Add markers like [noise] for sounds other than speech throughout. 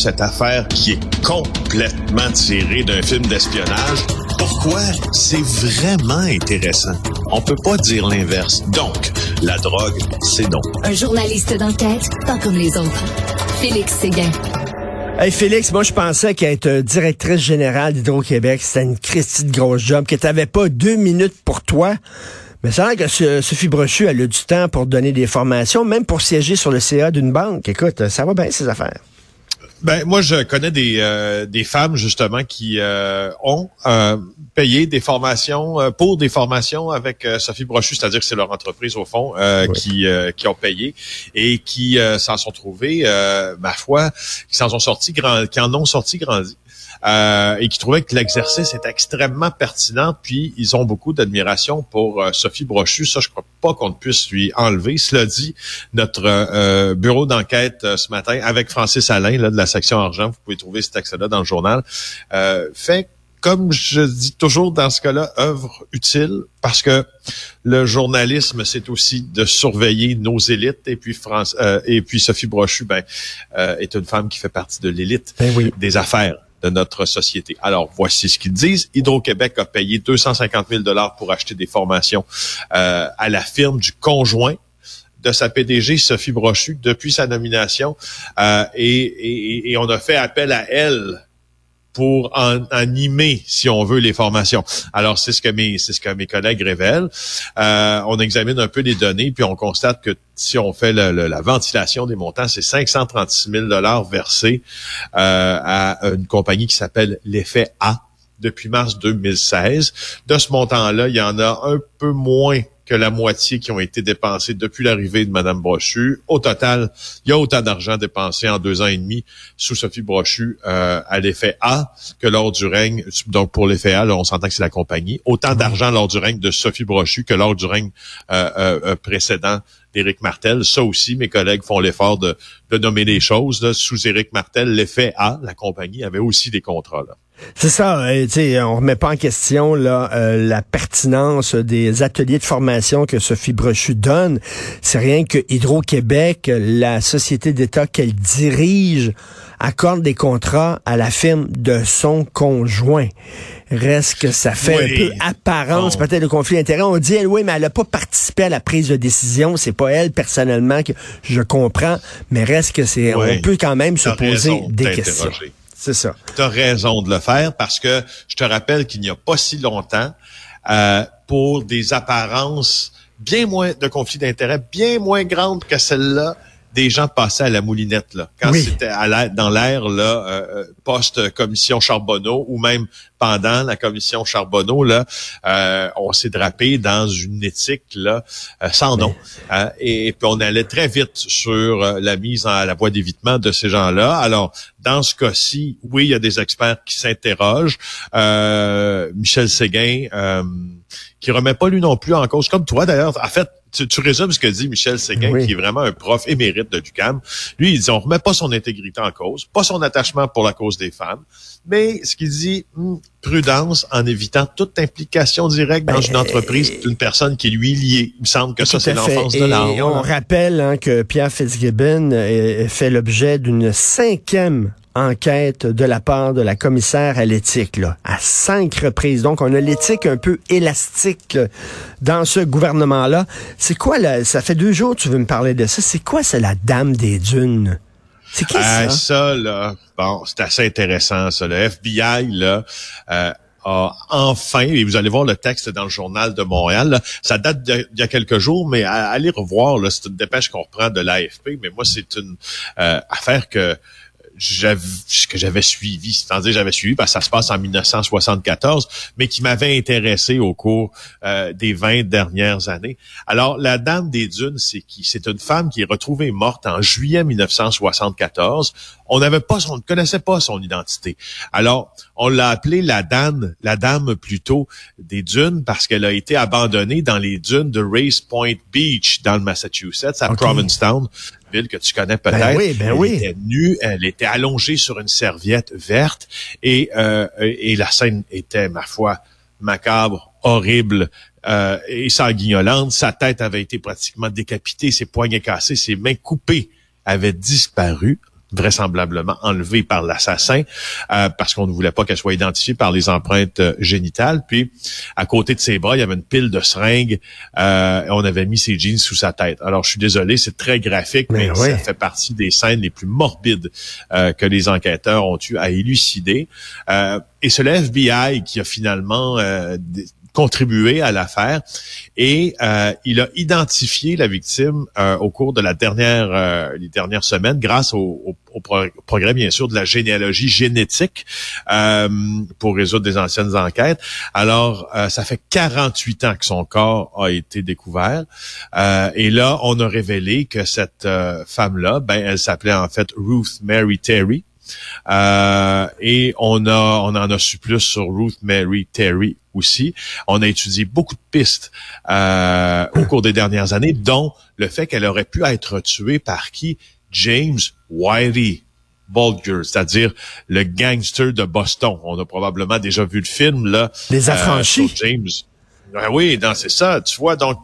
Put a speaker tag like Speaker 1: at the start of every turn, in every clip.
Speaker 1: cette affaire qui est complètement tirée d'un film d'espionnage. Pourquoi? C'est vraiment intéressant. On peut pas dire l'inverse. Donc, la drogue, c'est non.
Speaker 2: Un journaliste d'enquête, pas comme les autres. Félix Séguin.
Speaker 3: Hey Félix, moi je pensais qu'être directrice générale d'Hydro-Québec, c'était une Christie de grosse job, que t'avais pas deux minutes pour toi. Mais c'est vrai que Sophie Brochu, elle a du temps pour donner des formations, même pour siéger sur le CA d'une banque. Écoute, ça va bien ces affaires.
Speaker 1: Ben moi je connais des euh, des femmes justement qui euh, ont euh, payé des formations pour des formations avec Sophie Brochu, c'est-à-dire que c'est leur entreprise au fond qui qui ont payé et qui s'en sont trouvés ma foi qui s'en sont sortis grand, qui en ont sorti grandi. Euh, et qui trouvaient que l'exercice est extrêmement pertinent. Puis ils ont beaucoup d'admiration pour euh, Sophie Brochu. Ça, je crois pas qu'on puisse lui enlever. Cela dit, notre euh, bureau d'enquête ce matin avec Francis Alain là, de la section argent, vous pouvez trouver ce texte-là dans le journal, fait comme je dis toujours dans ce cas-là, œuvre utile parce que le journalisme, c'est aussi de surveiller nos élites. Et puis France, et puis Sophie Brochu, ben, est une femme qui fait partie de l'élite
Speaker 3: ben
Speaker 1: des affaires de notre société. Alors, voici ce qu'ils disent. Hydro-Québec a payé 250 000 dollars pour acheter des formations euh, à la firme du conjoint de sa PDG, Sophie Brochu, depuis sa nomination. Euh, et, on a fait appel à elle pour en, animer, si on veut, les formations. Alors, c'est ce que mes, c'est ce que mes collègues révèlent. Euh, on examine un peu les données, puis on constate que si on fait la ventilation des montants, c'est 536 000 dollars versés euh, à une compagnie qui s'appelle l'effet A depuis mars 2016. De ce montant-là, il y en a un peu moins que la moitié qui ont été dépensés depuis l'arrivée de Mme Brochu. Au total, il y a autant d'argent dépensé en deux ans et demi sous Sophie Brochu euh, à l'effet A que lors du règne, donc pour l'effet A, là, on s'entend que c'est la compagnie, autant d'argent lors du règne de Sophie Brochu que lors du règne euh, euh, précédent d'Éric Martel. Ça aussi, mes collègues font l'effort de, de nommer les choses. Sous Éric Martel, l'effet A, la compagnie, avait aussi des contrats. Là.
Speaker 3: C'est ça, euh, tu sais, on remet pas en question là euh, la pertinence des ateliers de formation que Sophie Brochu donne. C'est rien que Hydro-Québec, la société d'État qu'elle dirige, accorde des contrats à la firme de son conjoint. Reste que ça fait un peu apparence peut-être de conflit d'intérêts. On dit, elle, oui, mais elle n'a pas participé à la prise de décision. C'est pas elle personnellement que je comprends, mais reste que c'est, on peut quand même se poser des questions. C'est ça.
Speaker 1: Tu as raison de le faire parce que je te rappelle qu'il n'y a pas si longtemps, euh, pour des apparences bien moins de conflits d'intérêts, bien moins grandes que celle-là, des gens passaient à la moulinette là. Quand c'était dans l'air là euh, euh, post commission Charbonneau ou même pendant la commission Charbonneau là, euh, on s'est drapé dans une éthique là sans nom. Hein, et, puis on allait très vite sur la mise à la voie d'évitement de ces gens-là. Alors dans ce cas-ci, oui, il y a des experts qui s'interrogent. Michel Séguin qui remet pas lui non plus en cause, comme toi d'ailleurs. En fait, tu, tu, résumes ce que dit Michel Séguin, qui est vraiment un prof émérite de Ducam. Lui, il dit, on remet pas son intégrité en cause, pas son attachement pour la cause des femmes, mais ce qu'il dit, hmm, prudence en évitant toute implication directe dans une ben, entreprise d'une personne qui lui est liée. Il me semble que ça, c'est l'enfance de l'art.
Speaker 3: On rappelle hein, que Pierre Fitzgibbon fait l'objet d'une cinquième enquête de la part de la commissaire à l'éthique, là, à cinq reprises. Donc, on a l'éthique un peu élastique dans ce gouvernement-là. C'est quoi, là, ça fait deux jours que tu veux me parler de ça. C'est quoi, c'est la dame des dunes? C'est qui ça?
Speaker 1: ça, là, bon, c'est assez intéressant, ça. Le FBI, là, euh, a enfin, et vous allez voir le texte dans le journal de Montréal, ça date d'il y a quelques jours, mais allez revoir, là, c'est une dépêche qu'on reprend de l'AFP, mais moi, c'est une euh, affaire que que j'avais suivi, c'est-à-dire j'avais suivi parce que ça se passe en 1974, mais qui m'avait intéressé au cours euh, des 20 dernières années. Alors, la Dame des Dunes, c'est qui? C'est une femme qui est retrouvée morte en juillet 1974. On n'avait pas, on ne connaissait pas son identité. Alors, on l'a appelée la Dame, la Dame plutôt des Dunes parce qu'elle a été abandonnée dans les dunes de Race Point Beach dans le Massachusetts, à Provincetown ville que tu connais ben peut-être.
Speaker 3: oui, ben
Speaker 1: elle
Speaker 3: oui.
Speaker 1: était nue, elle était allongée sur une serviette verte et, euh, et la scène était, ma foi, macabre, horrible euh, et sanguignolante. Sa tête avait été pratiquement décapitée, ses poignets cassés, ses mains coupées avaient disparu. Vraisemblablement enlevée par l'assassin euh, parce qu'on ne voulait pas qu'elle soit identifiée par les empreintes euh, génitales. Puis à côté de ses bras, il y avait une pile de seringues. Euh, on avait mis ses jeans sous sa tête. Alors je suis désolé, c'est très graphique, mais, ça fait partie des scènes les plus morbides que les enquêteurs ont eu à élucider. et c'est le FBI qui a finalement contribué à l'affaire et euh, il a identifié la victime euh, au cours de la dernière euh, les dernières semaines grâce au, au, progrès bien sûr de la généalogie génétique pour résoudre des anciennes enquêtes. Alors ça fait 48 ans que son corps a été découvert et là on a révélé que cette femme là ben elle s'appelait en fait Ruth Mary Terry euh, et on a, on en a su plus sur Ruth Mary Terry aussi. On a étudié beaucoup de pistes euh, au cours des dernières années, dont le fait qu'elle aurait pu être tuée par qui? James Wiley. Bulger, c'est-à-dire le gangster de Boston. On a probablement déjà vu le film là.
Speaker 3: Les affranchis.
Speaker 1: Euh, James. Ben oui, c'est ça. Tu vois, donc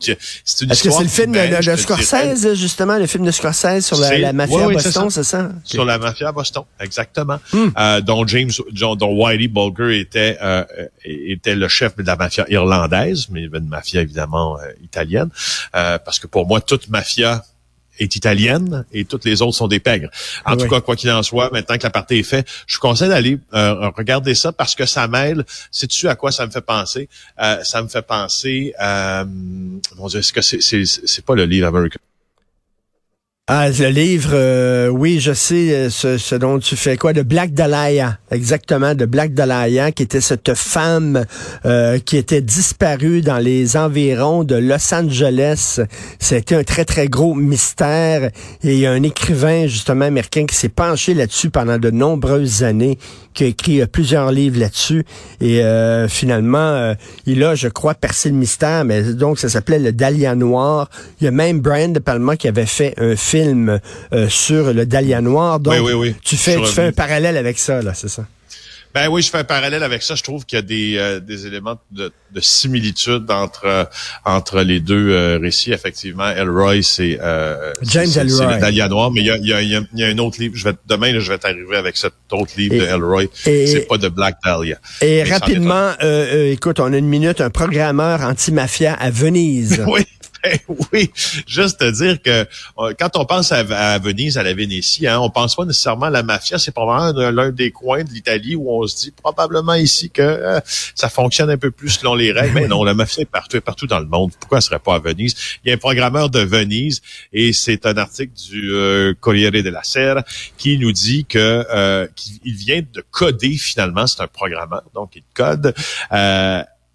Speaker 3: c'est une Est-ce que c'est le film de, Scorsese, justement, le film de Scorsese sur la, mafia Boston, c'est ça?
Speaker 1: Sur la mafia Boston, exactement. Hmm. Euh, dont James, dont Wiley Bulger était euh, était le chef de la mafia irlandaise, mais une mafia évidemment euh, italienne, euh, parce que pour moi toute mafia est italienne et toutes les autres sont des pègres. En tout cas, quoi qu'il en soit, maintenant que la partie est faite, je vous conseille d'aller euh, regarder ça parce que ça mêle. Sais-tu à quoi ça me fait penser? Euh, ça me fait penser... Euh, bon, est-ce que c'est, c'est, c'est pas le livre American
Speaker 3: ah, le livre, euh, oui, je sais euh, ce, dont tu fais quoi, de Black Dahlia, exactement, de Black Dahlia, qui était cette femme euh, qui était disparue dans les environs de Los Angeles. C'était un très, très gros mystère. Et il y a un écrivain, justement, américain, qui s'est penché là-dessus pendant de nombreuses années, qui a écrit plusieurs livres là-dessus. Et finalement, il a, je crois, percé le mystère, mais donc ça s'appelait le Dahlia Noir. Il y a même Brian De Palma qui avait fait un film film euh, sur le Dahlia noir. Donc, tu fais, tu fais un parallèle avec ça, là, c'est ça?
Speaker 1: Ben oui, je fais un parallèle avec ça. Je trouve qu'il y a des, euh, des éléments de, de, similitude entre euh, entre les deux récits. Effectivement, Elroy, c'est
Speaker 3: James Elroy.
Speaker 1: C'est Dahlia Noir, mais il y a, y, a, y a un autre livre. Je vais demain, je vais t'arriver avec cet autre livre de Elroy. C'est pas de Black Dahlia.
Speaker 3: Et rapidement, écoute, on a une minute. Un programmeur anti-mafia à Venise. [laughs]
Speaker 1: oui. [laughs] oui, juste te dire que euh, quand on pense à, Venise, à la Vénétie, hein, on pense pas nécessairement à la mafia. C'est probablement l'un des coins de l'Italie où on se dit probablement ici que euh, ça fonctionne un peu plus selon les règles. Mais non, la mafia est partout, partout dans le monde. Pourquoi ce serait pas à Venise? Il y a un programmeur de Venise et c'est un article du euh, Corriere della Sera qui nous dit que qu'il vient de coder finalement, c'est un programmeur, donc il code.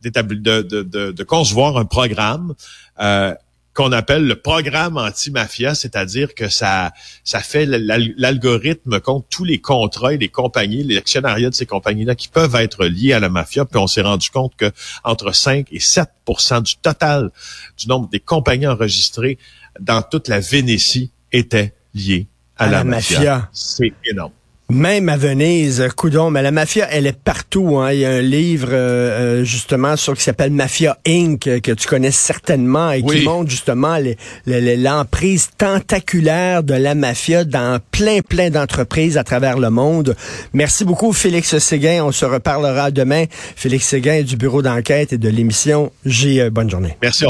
Speaker 1: De, de, de, concevoir un programme euh, qu'on appelle le programme anti-mafia, c'est-à-dire que ça, ça fait l'algorithme compte tous les contrats et les compagnies, les actionnariats de ces compagnies-là qui peuvent être liés à la mafia. Puis on s'est rendu compte que entre 5 et 7% du total du nombre des compagnies enregistrées dans toute la Vénétie étaient liées à, la, mafia. C'est énorme.
Speaker 3: Même à Venise, coudon, mais la mafia, elle est partout. Hein. Il y a un livre euh, euh, justement sur qui s'appelle Mafia Inc. que tu connais certainement et qui montre justement l'emprise tentaculaire de la mafia dans plein plein d'entreprises à travers le monde. Merci beaucoup Félix Séguin. On se reparlera demain. Félix Séguin du bureau d'enquête et de l'émission J. Bonne journée.
Speaker 1: Merci. Au revoir.